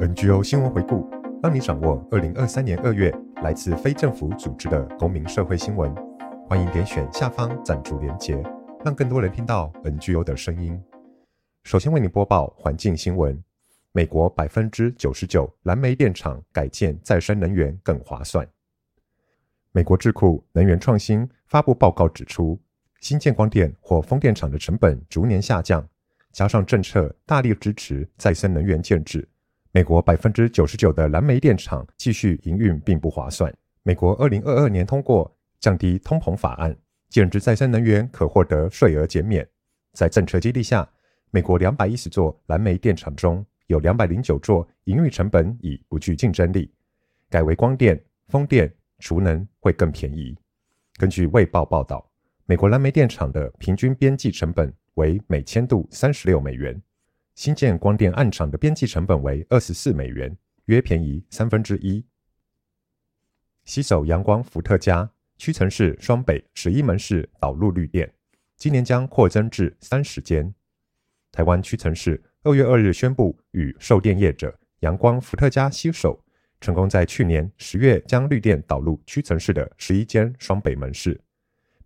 NGO 新闻回顾，让你掌握二零二三年二月来自非政府组织的公民社会新闻。欢迎点选下方赞助连结，让更多人听到 NGO 的声音。首先为你播报环境新闻：美国百分之九十九燃煤电厂改建再生能源更划算。美国智库能源创新发布报告指出，新建光电或风电场的成本逐年下降，加上政策大力支持再生能源建制。美国百分之九十九的燃煤电厂继续营运并不划算。美国二零二二年通过降低通膨法案，建置再生能源可获得税额减免。在政策激励下，美国两百一十座燃煤电厂中有两百零九座营运成本已不具竞争力，改为光电、风电、储能会更便宜。根据《卫报》报道，美国燃煤电厂的平均边际成本为每千度三十六美元。新建光电暗场的边际成本为二十四美元，约便宜三分之一。携手阳光伏特加，屈臣氏双北十一门市导入绿电，今年将扩增至三十间。台湾屈臣氏二月二日宣布与售电业者阳光伏特加携手，成功在去年十月将绿电导入屈臣氏的十一间双北门市，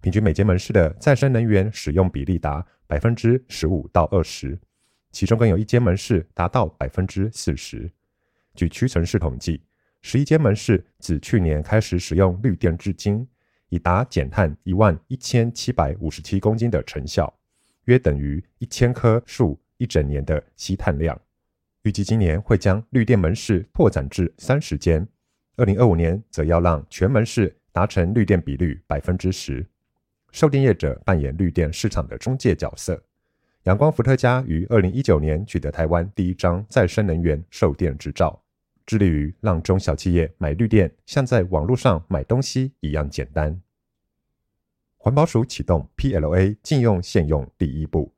平均每间门市的再生能源使用比例达百分之十五到二十。其中更有一间门市达到百分之四十。据屈臣氏统计，十一间门市自去年开始使用绿电至今，已达减碳一万一千七百五十七公斤的成效，约等于一千棵树一整年的吸碳量。预计今年会将绿电门市拓展至三十间，二零二五年则要让全门市达成绿电比率百分之十。售电业者扮演绿电市场的中介角色。阳光伏特加于二零一九年取得台湾第一张再生能源售电执照，致力于让中小企业买绿电像在网络上买东西一样简单。环保署启动 PLA 禁用限用第一步，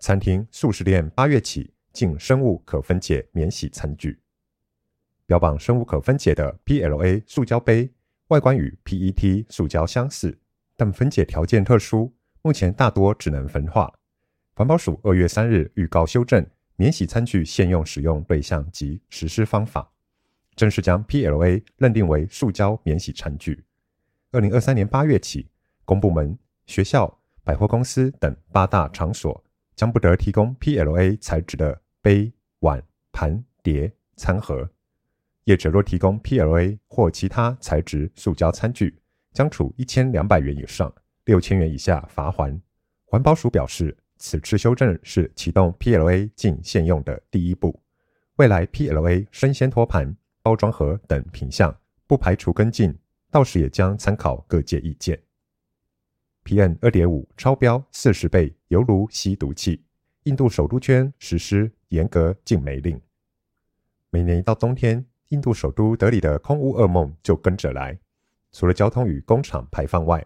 餐厅、速食店八月起禁生物可分解免洗餐具。标榜生物可分解的 PLA 塑胶杯，外观与 PET 塑胶相似，但分解条件特殊，目前大多只能焚化。环保署二月三日预告修正免洗餐具限用使用对象及实施方法，正式将 PLA 认定为塑胶免洗餐具。二零二三年八月起，公部门、学校、百货公司等八大场所将不得提供 PLA 材质的杯、碗、盘、碟、餐盒。业者若提供 PLA 或其他材质塑胶餐具，将处一千两百元以上六千元以下罚锾。环保署表示。此次修正是启动 PLA 禁限用的第一步，未来 PLA 生鲜托盘、包装盒等品项不排除跟进，到时也将参考各界意见。PM 二点五超标四十倍，犹如吸毒气。印度首都圈实施严格禁煤令。每年一到冬天，印度首都德里的空污噩梦就跟着来。除了交通与工厂排放外，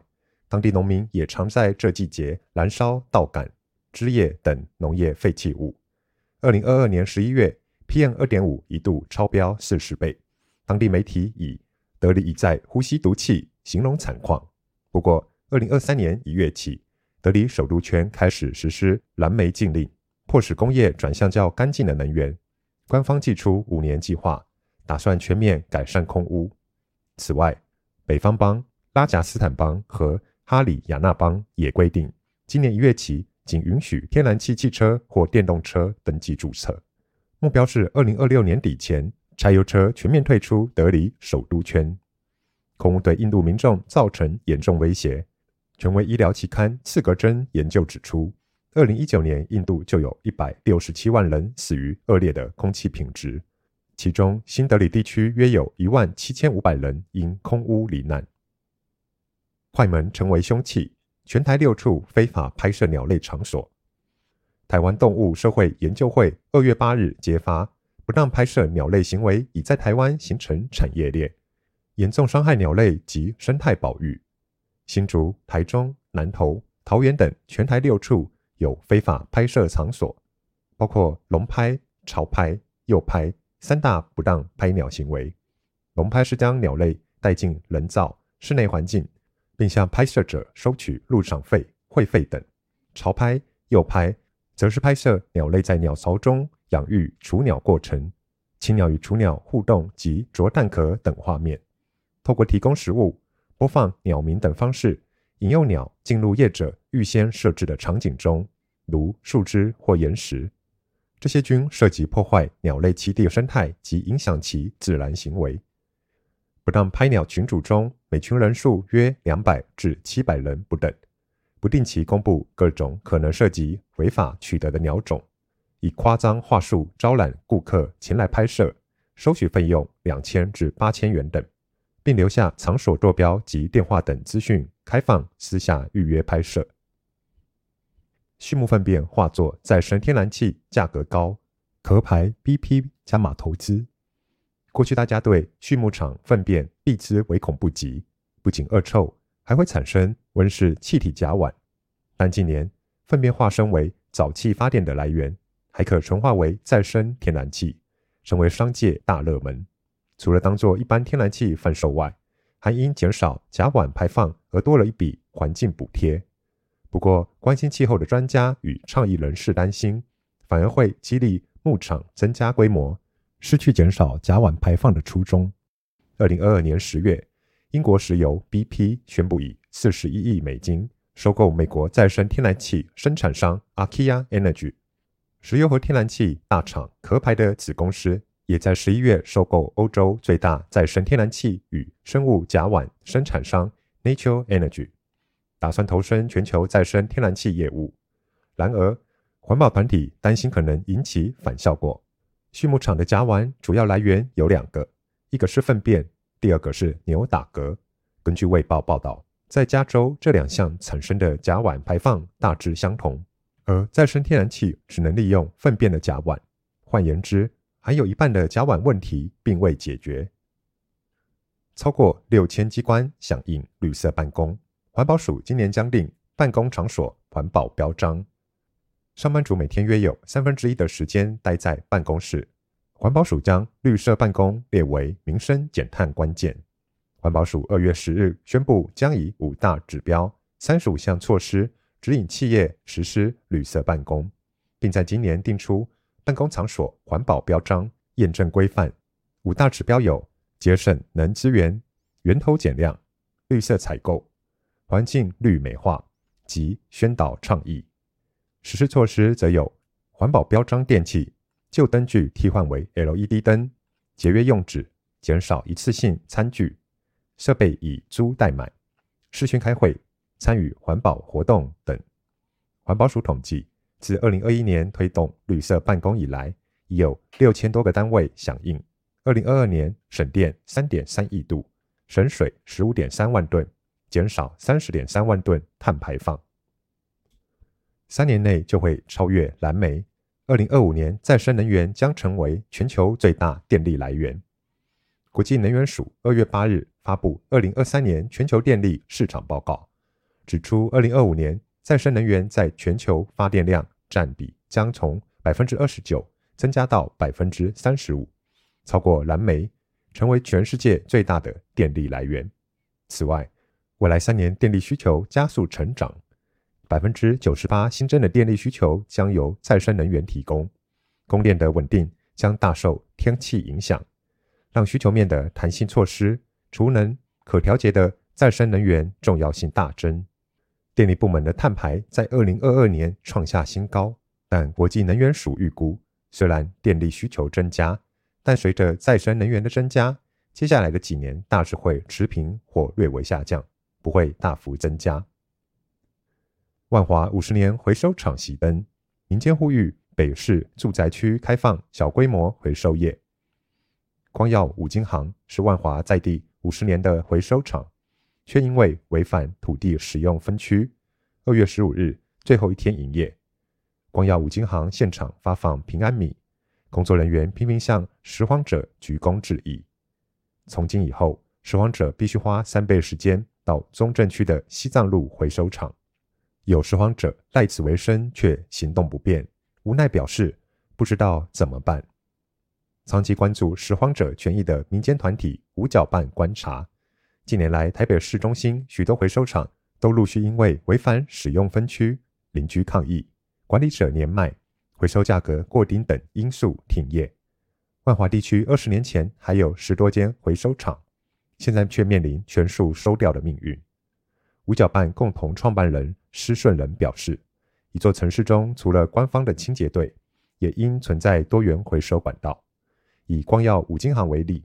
当地农民也常在这季节燃烧稻杆。枝叶等农业废弃物。二零二二年十一月，PM 二点五一度超标四十倍，当地媒体以“德里一在呼吸毒气”形容惨况。不过，二零二三年一月起，德里首都圈开始实施燃煤禁令，迫使工业转向较干净的能源。官方祭出五年计划，打算全面改善空污。此外，北方邦、拉贾斯坦邦和哈里亚纳邦也规定，今年一月起。仅允许天然气汽车或电动车登记注册，目标是二零二六年底前，柴油车全面退出德里首都圈。空污对印度民众造成严重威胁。权威医疗期刊《刺格针》研究指出，二零一九年印度就有一百六十七万人死于恶劣的空气品质，其中新德里地区约有一万七千五百人因空污罹难。快门成为凶器。全台六处非法拍摄鸟类场所。台湾动物社会研究会二月八日揭发，不当拍摄鸟类行为已在台湾形成产业链，严重伤害鸟类及生态保育。新竹、台中、南投、桃园等全台六处有非法拍摄场所，包括笼拍、潮拍、诱拍三大不当拍鸟行为。笼拍是将鸟类带进人造室内环境。并向拍摄者收取入场费、会费等。潮拍、诱拍则是拍摄鸟类在鸟巢中养育雏鸟过程，青鸟与雏鸟互动及啄蛋壳等画面，透过提供食物、播放鸟鸣等方式，引诱鸟进入业者预先设置的场景中，如树枝或岩石。这些均涉及破坏鸟类栖地生态及影响其自然行为。不当拍鸟群组中，每群人数约两百至七百人不等。不定期公布各种可能涉及违法取得的鸟种，以夸张话术招揽顾客前来拍摄，收取费用两千至八千元等，并留下场所坐标及电话等资讯，开放私下预约拍摄。畜牧粪便化作再生天然气，价格高，壳牌 BP 加码投资。过去大家对畜牧场粪便避之唯恐不及，不仅恶臭，还会产生温室气体甲烷。但近年，粪便化身为沼气发电的来源，还可纯化为再生天然气，成为商界大热门。除了当作一般天然气贩售外，还因减少甲烷排放而多了一笔环境补贴。不过，关心气候的专家与倡议人士担心，反而会激励牧场增加规模，失去减少甲烷排放的初衷。二零二二年十月，英国石油 BP 宣布以四十一亿美金收购美国再生天然气生产商 Archaea Energy。石油和天然气大厂壳牌的子公司，也在十一月收购欧洲最大再生天然气与生物甲烷生产商 Nature Energy。打算投身全球再生天然气业务，然而环保团体担心可能引起反效果。畜牧场的甲烷主要来源有两个，一个是粪便，第二个是牛打嗝。根据卫报报道，在加州这两项产生的甲烷排放大致相同，而再生天然气只能利用粪便的甲烷。换言之，还有一半的甲烷问题并未解决。超过六千机关响应绿色办公。环保署今年将定办公场所环保标章，上班族每天约有三分之一的时间待在办公室。环保署将绿色办公列为民生减碳关键。环保署二月十日宣布，将以五大指标、三十五项措施指引企业实施绿色办公，并在今年定出办公场所环保标章验证规范。五大指标有：节省能资源、源头减量、绿色采购。环境绿美化及宣导倡议，实施措施则有环保标章电器旧灯具替换为 LED 灯，节约用纸，减少一次性餐具，设备以租代买，视讯开会，参与环保活动等。环保署统计，自二零二一年推动绿色办公以来，已有六千多个单位响应。二零二二年省电三点三亿度，省水十五点三万吨。减少三十点三万吨碳排放，三年内就会超越燃煤。二零二五年，再生能源将成为全球最大电力来源。国际能源署二月八日发布二零二三年全球电力市场报告，指出二零二五年再生能源在全球发电量占比将从百分之二十九增加到百分之三十五，超过燃煤，成为全世界最大的电力来源。此外，未来三年电力需求加速成长，百分之九十八新增的电力需求将由再生能源提供。供电的稳定将大受天气影响，让需求面的弹性措施、储能、可调节的再生能源重要性大增。电力部门的碳排在二零二二年创下新高，但国际能源署预估，虽然电力需求增加，但随着再生能源的增加，接下来的几年大致会持平或略微下降。不会大幅增加。万华五十年回收厂熄灯，民间呼吁北市住宅区开放小规模回收业。光耀五金行是万华在地五十年的回收厂，却因为违反土地使用分区，二月十五日最后一天营业。光耀五金行现场发放平安米，工作人员频频向拾荒者鞠躬致意。从今以后，拾荒者必须花三倍时间。到中正区的西藏路回收厂，有拾荒者赖此为生，却行动不便，无奈表示不知道怎么办。长期关注拾荒者权益的民间团体五角办观察，近年来台北市中心许多回收场都陆续因为违反使用分区、邻居抗议、管理者年迈、回收价格过低等因素停业。万华地区二十年前还有十多间回收厂，现在却面临全数收掉的命运。五角办共同创办人施顺仁表示，一座城市中除了官方的清洁队，也应存在多元回收管道。以光耀五金行为例，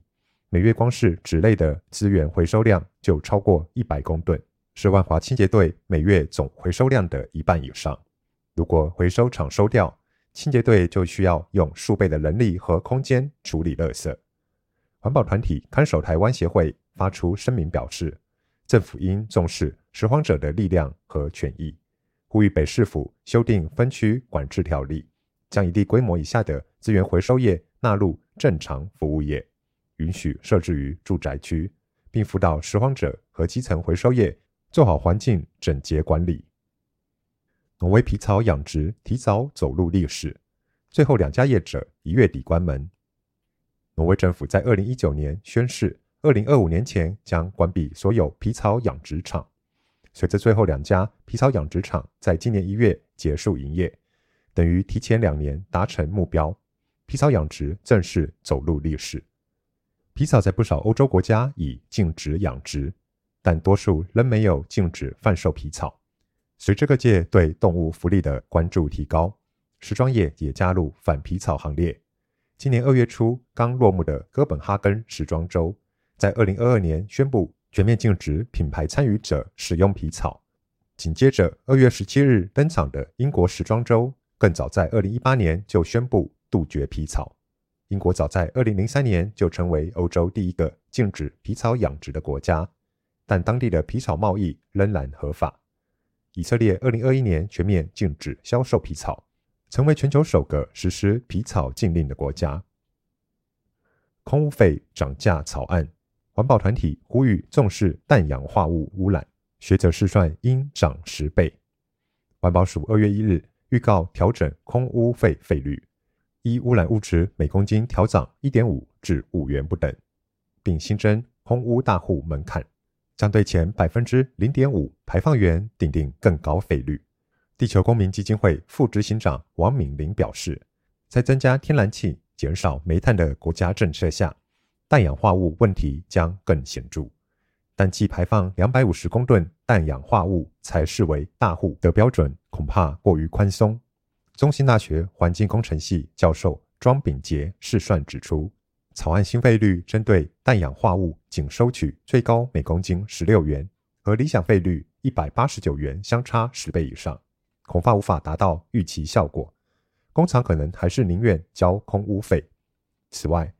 每月光是纸类的资源回收量就超过一百公吨，是万华清洁队每月总回收量的一半以上。如果回收厂收掉，清洁队就需要用数倍的人力和空间处理垃圾。环保团体看守台湾协会发出声明表示，政府应重视拾荒者的力量和权益，呼吁北市府修订分区管制条例，将一定规模以下的资源回收业纳入正常服务业，允许设置于住宅区，并辅导拾荒者和基层回收业做好环境整洁管理。挪威皮草养殖提早走入历史，最后两家业者一月底关门。挪威政府在二零一九年宣誓，二零二五年前将关闭所有皮草养殖场。随着最后两家皮草养殖场在今年一月结束营业，等于提前两年达成目标。皮草养殖正式走入历史。皮草在不少欧洲国家已禁止养殖，但多数仍没有禁止贩售皮草。随着各界对动物福利的关注提高，时装业也加入反皮草行列。今年二月初刚落幕的哥本哈根时装周，在二零二二年宣布全面禁止品牌参与者使用皮草。紧接着二月十七日登场的英国时装周，更早在二零一八年就宣布。杜绝皮草。英国早在二零零三年就成为欧洲第一个禁止皮草养殖的国家，但当地的皮草贸易仍然合法。以色列二零二一年全面禁止销售皮草，成为全球首个实施皮草禁令的国家。空污费涨价草案，环保团体呼吁重视氮氧化物污染，学者试算应涨十倍。环保署二月一日预告调整空污费费率。依污染物质每公斤调涨一点五至五元不等，并新增空污大户门槛，将对前百分之零点五排放源订定更高费率。地球公民基金会副执行长王敏玲表示，在增加天然气、减少煤炭的国家政策下，氮氧化物问题将更显著。但计排放两百五十公吨氮氧化物才视为大户的标准，恐怕过于宽松。中兴大学环境工程系教授庄秉杰试算指出，草案新费率针对氮氧化物仅收取最高每公斤十六元，和理想费率一百八十九元相差十倍以上，恐怕无法达到预期效果。工厂可能还是宁愿交空污费。此外，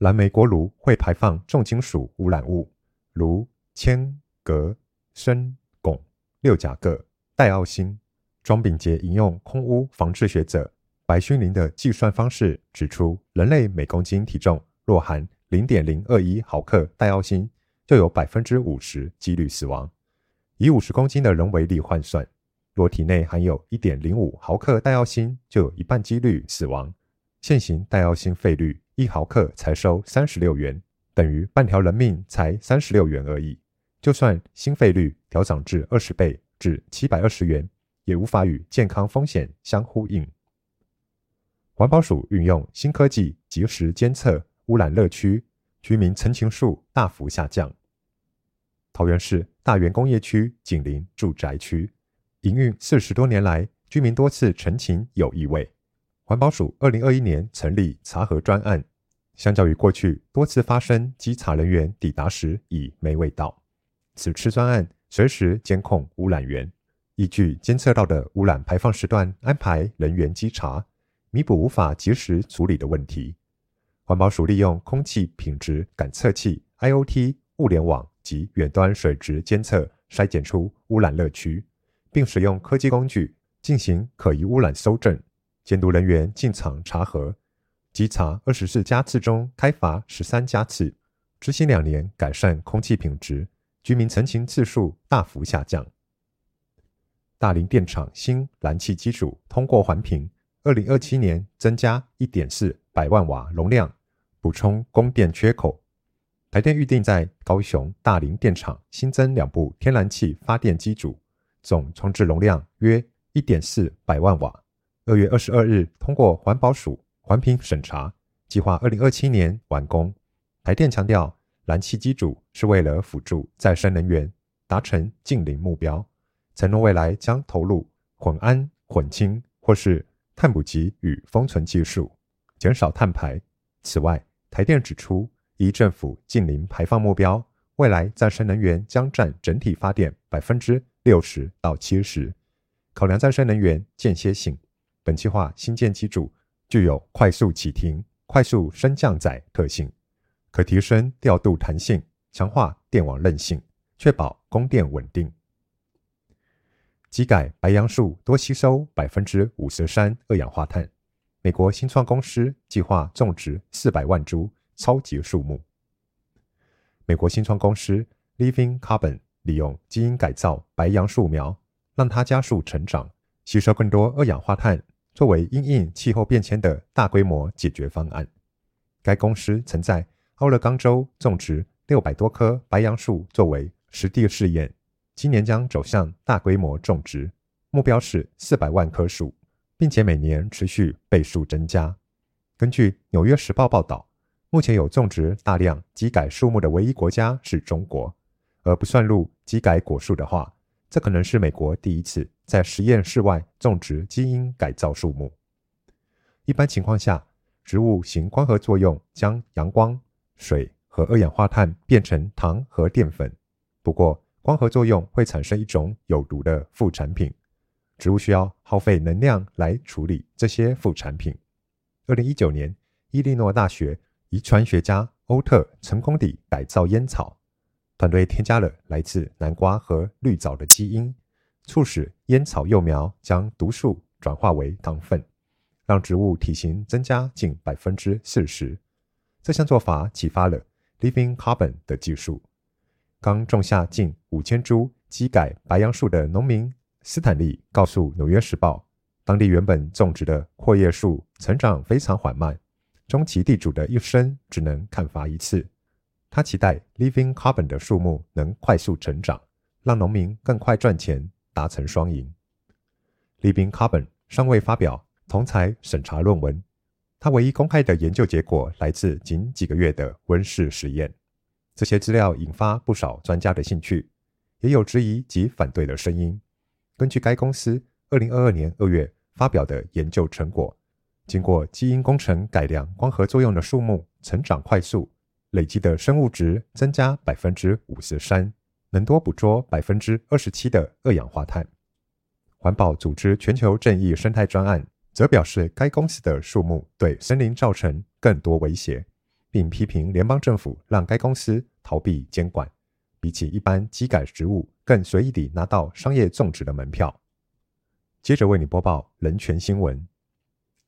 燃煤锅炉会排放重金属污染物，如铅、镉、砷、汞、六甲铬、戴奥辛。庄秉杰引用空污防治学者白勋林的计算方式，指出人类每公斤体重若含零点零二一毫克戴奥辛，就有百分之五十几率死亡。以五十公斤的人为例换算，若体内含有一点零五毫克戴奥辛，就有一半几率死亡。现行戴奥辛费率一毫克才收三十六元，等于半条人命才三十六元而已。就算新费率调涨至二十倍至七百二十元。也无法与健康风险相呼应。环保署运用新科技，及时监测污染热区，居民陈情数大幅下降。桃园市大园工业区紧邻住宅区，营运四十多年来，居民多次陈情有异味。环保署二零二一年成立查核专案，相较于过去多次发生稽查人员抵达时已没味道，此次专案随时监控污染源。依据监测到的污染排放时段安排人员稽查，弥补无法及时处理的问题。环保署利用空气品质感测器、IoT 物联网及远端水质监测，筛检出污染热区，并使用科技工具进行可疑污染搜证。监督人员进场查核，稽查二十四家次中开罚十三家次，执行两年改善空气品质，居民陈情次数大幅下降。大林电厂新燃气机组通过环评，二零二七年增加一点四百万瓦容量，补充供电缺口。台电预定在高雄大林电厂新增两部天然气发电机组，总装置容量约一点四百万瓦。二月二十二日通过环保署环评审查，计划二零二七年完工。台电强调，燃气机组是为了辅助再生能源达成净零目标，承诺未来将投入混氨、混氢或是碳捕集与封存技术，减少碳排。此外，台电指出，依政府净零排放目标，未来再生能源将占整体发电百分之六十到七十。考量再生能源间歇性，本计划新建机组具有快速启停、快速升降载特性，可提升调度弹性，强化电网韧性，确保供电稳定。机改白杨树多吸收百分之五十三二氧化碳，美国新创公司计划种植四百万株超级树木。美国新创公司 Living Carbon 利用基因改造白杨树苗。让它加速成长，吸收更多二氧化碳，作为因应气候变迁的大规模解决方案。该公司曾在奥勒冈州种植六百多棵白杨树作为实地试验，今年将走向大规模种植，目标是四百万棵树，并且每年持续倍数增加。根据《纽约时报》报道，目前有种植大量基改树木的唯一国家是中国，而不算入基改果树的话。这可能是美国第一次在实验室外种植基因改造树木。一般情况下，植物行光合作用，将阳光、水和二氧化碳变成糖和淀粉。不过，光合作用会产生一种有毒的副产品，植物需要耗费能量来处理这些副产品。二零一九年，伊利诺大学遗传学家欧特成功地改造烟草。团队添加了来自南瓜和绿藻的基因，促使烟草幼苗将毒素转化为糖分，让植物体型增加近百分之四十。这项做法启发了 Living Carbon 的技术。刚种下近五千株基改白杨树的农民斯坦利告诉《纽约时报》，当地原本种植的阔叶树成长非常缓慢，终其地主的一生只能砍伐一次。他期待 Living Carbon 的树木能快速成长，让农民更快赚钱，达成双赢。Living Carbon 尚未发表同侪审查论文，他唯一公开的研究结果来自仅几个月的温室实验。这些资料引发不少专家的兴趣，也有质疑及反对的声音。根据该公司二零二二年二月发表的研究成果，经过基因工程改良光合作用的树木成长快速。累积的生物值增加百分之五十三，能多捕捉百分之二十七的二氧化碳。环保组织全球正义生态专案则表示，该公司的树木对森林造成更多威胁，并批评联邦政府让该公司逃避监管，比起一般基改植物更随意地拿到商业种植的门票。接着为你播报人权新闻：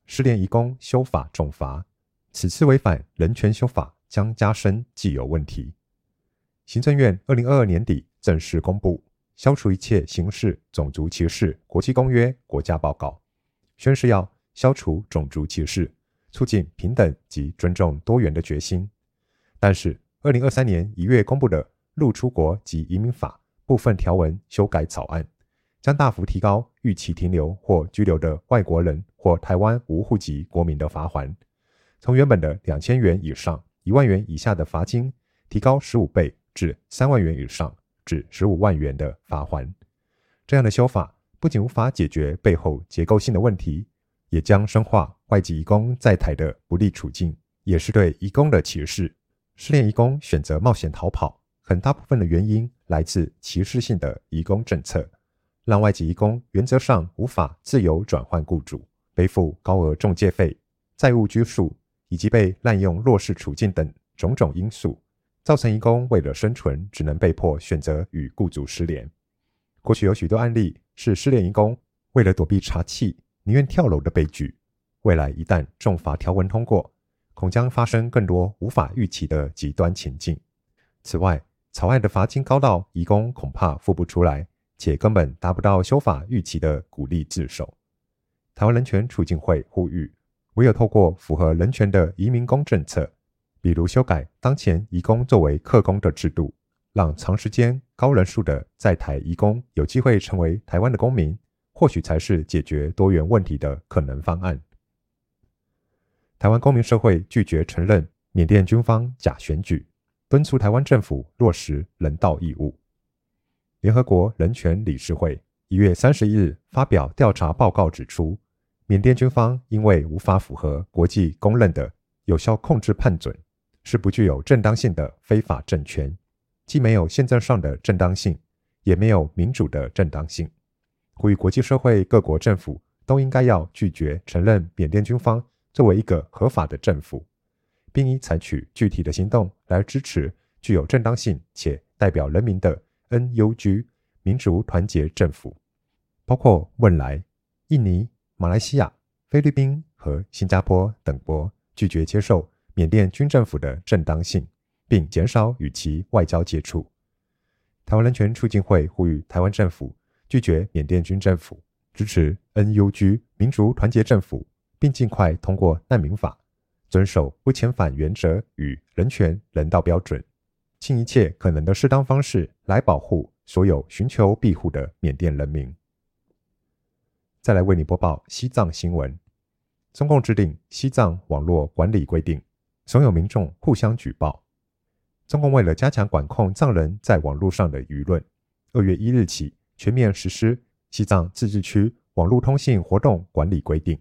失联移工修法重罚，此次违反人权修法。将加深既有问题。行政院二零二二年底正式公布《消除一切形式种族歧视国际公约》国家报告，宣示要消除种族歧视，促进平等及尊重多元的决心。但是，二零二三年一月公布的《入出国及移民法》部分条文修改草案，将大幅提高预期停留或居留的外国人或台湾无户籍国民的罚锾，从原本的两千元以上。一万元以下的罚金提高十五倍至三万元以上至十五万元的罚锾。这样的修法不仅无法解决背后结构性的问题，也将深化外籍移工在台的不利处境，也是对移工的歧视。失联移工选择冒险逃跑，很大部分的原因来自歧视性的移工政策，让外籍移工原则上无法自由转换雇主，背负高额中介费、债务拘束。以及被滥用弱势处境等种种因素，造成移工为了生存，只能被迫选择与雇主失联。过去有许多案例是失联移工为了躲避查缉，宁愿跳楼的悲剧。未来一旦重罚条文通过，恐将发生更多无法预期的极端情境。此外，草案的罚金高到移工恐怕付不出来，且根本达不到修法预期的鼓励自首。台湾人权促进会呼吁。唯有透过符合人权的移民工政策，比如修改当前移工作为客工的制度，让长时间、高人数的在台移工有机会成为台湾的公民，或许才是解决多元问题的可能方案。台湾公民社会拒绝承认缅甸军方假选举，敦促台湾政府落实人道义务。联合国人权理事会一月三十一日发表调查报告，指出，缅甸军方因为无法符合国际公认的有效控制判准，是不具有正当性的非法政权，既没有宪政上的正当性，也没有民主的正当性。呼吁国际社会各国政府都应该要拒绝承认缅甸军方作为一个合法的政府，并应采取具体的行动来支持具有正当性且代表人民的 NUG 民族团结政府，包括汶莱、印尼、马来西亚、菲律宾和新加坡等国拒绝接受缅甸军政府的正当性，并减少与其外交接触。台湾人权促进会呼吁台湾政府拒绝缅甸军政府，支持 NUG 民族团结政府。并尽快通过难民法，遵守不遣返原则与人权人道标准，尽一切可能的适当方式来保护所有寻求庇护的缅甸人民。再来为你播报西藏新闻：中共制定西藏网络管理规定，怂恿民众互相举报。中共为了加强管控藏人在网络上的舆论，二月一日起全面实施西藏自治区网络通信活动管理规定。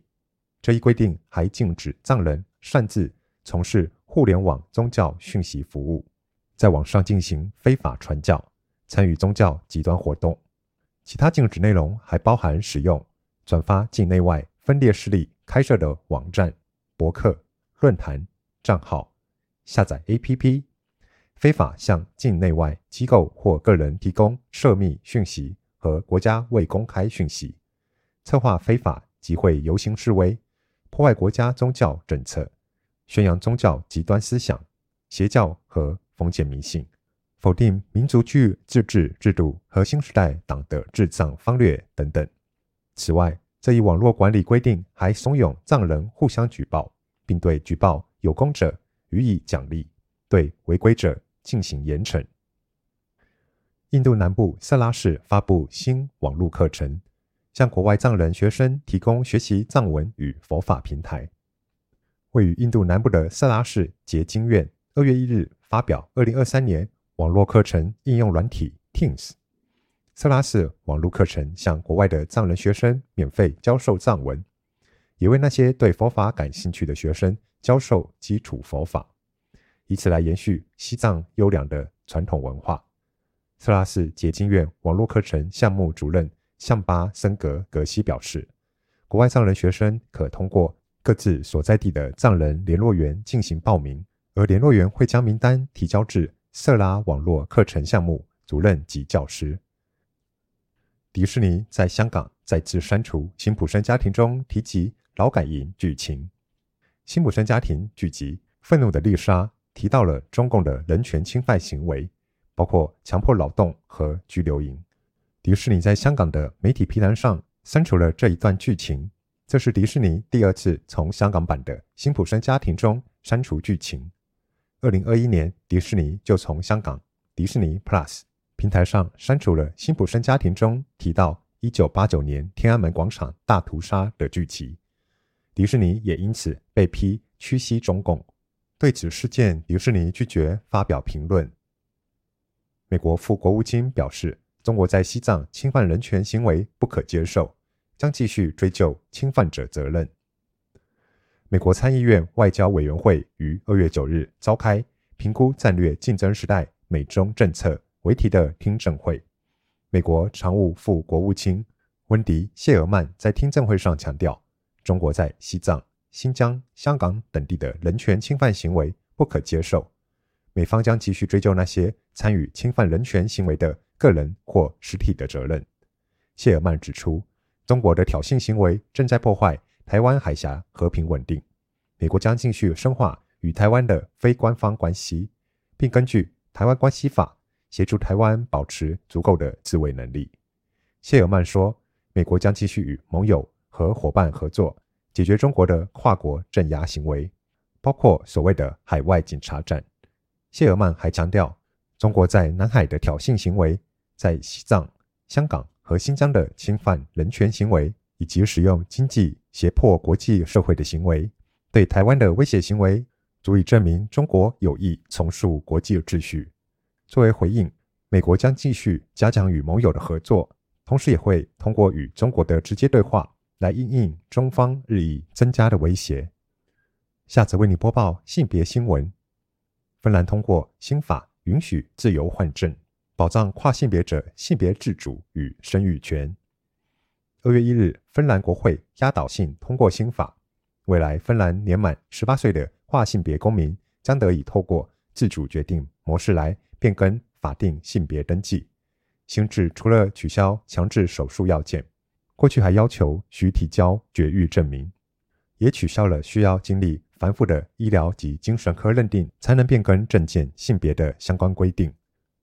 这一规定还禁止藏人擅自从事互联网宗教讯息服务，在网上进行非法传教、参与宗教极端活动。其他禁止内容还包含使用、转发境内外分裂势力开设的网站、博客、论坛账号、下载 APP、非法向境内外机构或个人提供涉密讯息和国家未公开讯息、策划非法集会游行示威。破坏国家宗教政策，宣扬宗教极端思想、邪教和封建迷信，否定民族区域自治制度和新时代党的治藏方略等等。此外，这一网络管理规定还怂恿藏人互相举报，并对举报有功者予以奖励，对违规者进行严惩。印度南部色拉市发布新网络课程。向国外藏人学生提供学习藏文与佛法平台。位于印度南部的色拉市结晶院二月一日发表二零二三年网络课程应用软体 Teams。色拉寺网络课程向国外的藏人学生免费教授藏文，也为那些对佛法感兴趣的学生教授基础佛法，以此来延续西藏优良的传统文化。色拉寺结晶院网络课程项目主任。向巴森格格西表示，国外藏人学生可通过各自所在地的藏人联络员进行报名，而联络员会将名单提交至色拉网络课程项目主任及教师。迪士尼在香港再次删除《辛普森家庭》中提及劳改营剧情。《辛普森家庭》剧集《愤怒的丽莎》提到了中共的人权侵犯行为，包括强迫劳动和拘留营。迪士尼在香港的媒体批栏上删除了这一段剧情，这是迪士尼第二次从香港版的《辛普森家庭》中删除剧情。二零二一年，迪士尼就从香港迪士尼 Plus 平台上删除了《辛普森家庭》中提到一九八九年天安门广场大屠杀的剧集，迪士尼也因此被批屈膝中共。对此事件，迪士尼拒绝发表评论。美国副国务卿表示。中国在西藏侵犯人权行为不可接受，将继续追究侵犯者责任。美国参议院外交委员会于二月九日召开“评估战略竞争时代美中政策”为题的听证会。美国常务副国务卿温迪·谢尔曼在听证会上强调，中国在西藏、新疆、香港等地的人权侵犯行为不可接受，美方将继续追究那些参与侵犯人权行为的。个人或实体的责任。谢尔曼指出，中国的挑衅行为正在破坏台湾海峡和平稳定。美国将继续深化与台湾的非官方关系，并根据《台湾关系法》协助台湾保持足够的自卫能力。谢尔曼说，美国将继续与盟友和伙伴合作，解决中国的跨国镇压行为，包括所谓的海外警察站。谢尔曼还强调，中国在南海的挑衅行为。在西藏、香港和新疆的侵犯人权行为，以及使用经济胁迫国际社会的行为，对台湾的威胁行为，足以证明中国有意重塑国际秩序。作为回应，美国将继续加强与盟友的合作，同时也会通过与中国的直接对话来应应中方日益增加的威胁。下次为你播报性别新闻：芬兰通过新法，允许自由换证，保障跨性别者性别自主与生育权。二月一日，芬兰国会压倒性通过新法，未来芬兰年满十八岁的跨性别公民将得以透过自主决定模式来变更法定性别登记。新制除了取消强制手术要件，过去还要求需提交绝育证明，也取消了需要经历繁复的医疗及精神科认定才能变更证件性别的相关规定。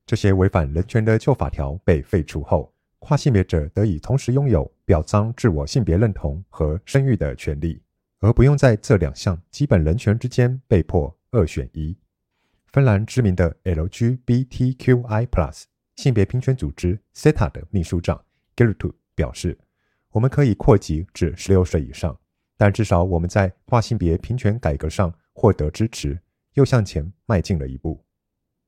这些违反人权的旧法条被废除后，跨性别者得以同时拥有表彰自我性别认同和生育的权利，而不用在这两项基本人权之间被迫二选一。芬兰知名的 LGBTQI+ 性别平权组织 SETA 的秘书长 Gerttu 表示：“我们可以扩及至十六岁以上，但至少我们在跨性别平权改革上获得支持，又向前迈进了一步。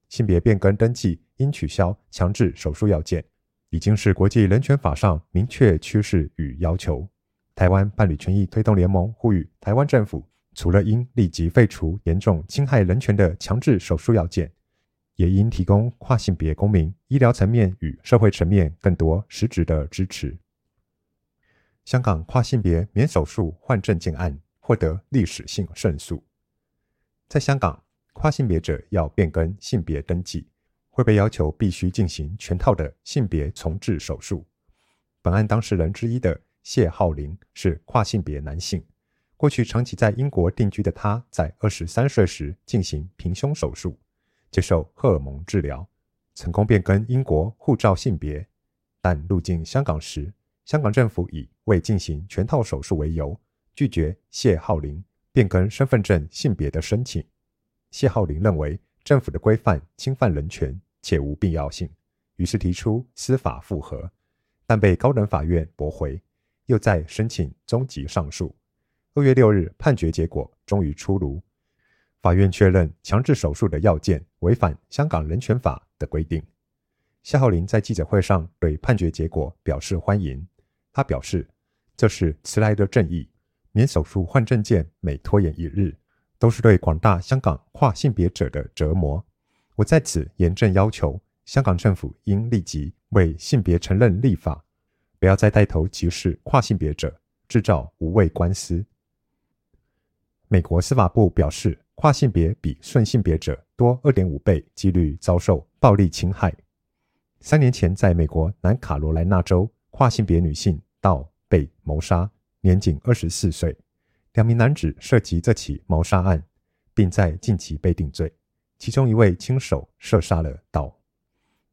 性别变更登记应取消强制手术要件。”已经是国际人权法上明确趋势与要求。台湾伴侣权益推动联盟呼吁台湾政府，除了应立即废除严重侵害人权的强制手术要件，也应提供跨性别公民医疗层面与社会层面更多实质的支持。香港跨性别免手术换证件案获得历史性胜诉。在香港，跨性别者要变更性别登记。会被要求必须进行全套的性别重置手术。本案当事人之一的谢浩霖是跨性别男性，过去长期在英国定居的他，在二十三岁时进行平胸手术，接受荷尔蒙治疗，成功变更英国护照性别。但入境香港时，香港政府以未进行全套手术为由，拒绝谢浩霖变更身份证性别的申请。谢浩霖认为，政府的规范侵犯人权且无必要性，于是提出司法复核，但被高等法院驳回，又再申请终极上诉。二月六日，判决结果终于出炉，法院确认强制手术的要件违反香港人权法的规定。夏浩林在记者会上对判决结果表示欢迎，他表示：“这是迟来的正义，免手术换证件每拖延一日。”都是对广大香港跨性别者的折磨。我在此严正要求，香港政府应立即为性别承认立法，不要再带头歧视跨性别者，制造无谓官司。美国司法部表示，跨性别比顺性别者多二点五倍几率遭受暴力侵害。三年前，在美国南卡罗来纳州，跨性别女性盗被谋杀，年仅二十四岁。两名男子涉及这起谋杀案，并在近期被定罪。其中一位亲手射杀了盗。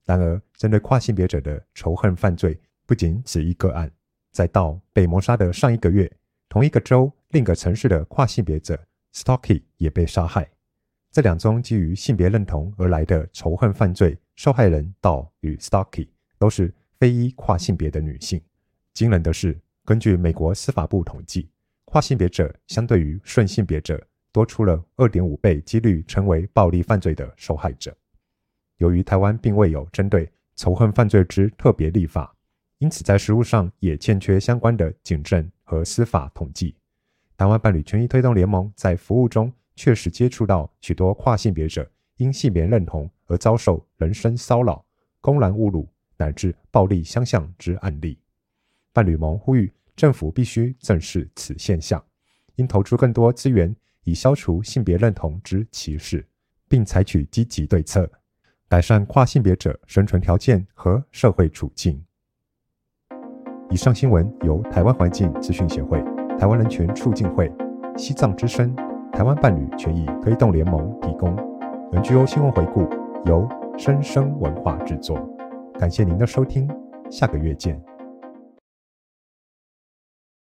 然而，针对跨性别者的仇恨犯罪不仅只一个案。在到被谋杀的上一个月，同一个州另一个城市的跨性别者 Stocky 也被杀害。这两宗基于性别认同而来的仇恨犯罪，受害人道与 Stocky 都是非裔跨性别的女性。惊人的是，根据美国司法部统计。跨性别者相对于顺性别者多出了二点五倍几率成为暴力犯罪的受害者。由于台湾并未有针对仇恨犯罪之特别立法，因此在实务上也欠缺相关的警政和司法统计。台湾伴侣权益推动联盟在服务中确实接触到许多跨性别者因性别认同而遭受人身骚扰、公然侮辱乃至暴力相向之案例。伴侣盟呼吁。政府必须正视此现象，应投出更多资源，以消除性别认同之歧视，并采取积极对策，改善跨性别者生存条件和社会处境。以上新闻由台湾环境资讯协会、台湾人权促进会、西藏之声、台湾伴侣权益推动联盟提供。NGO 新闻回顾由生声文化制作，感谢您的收听，下个月见。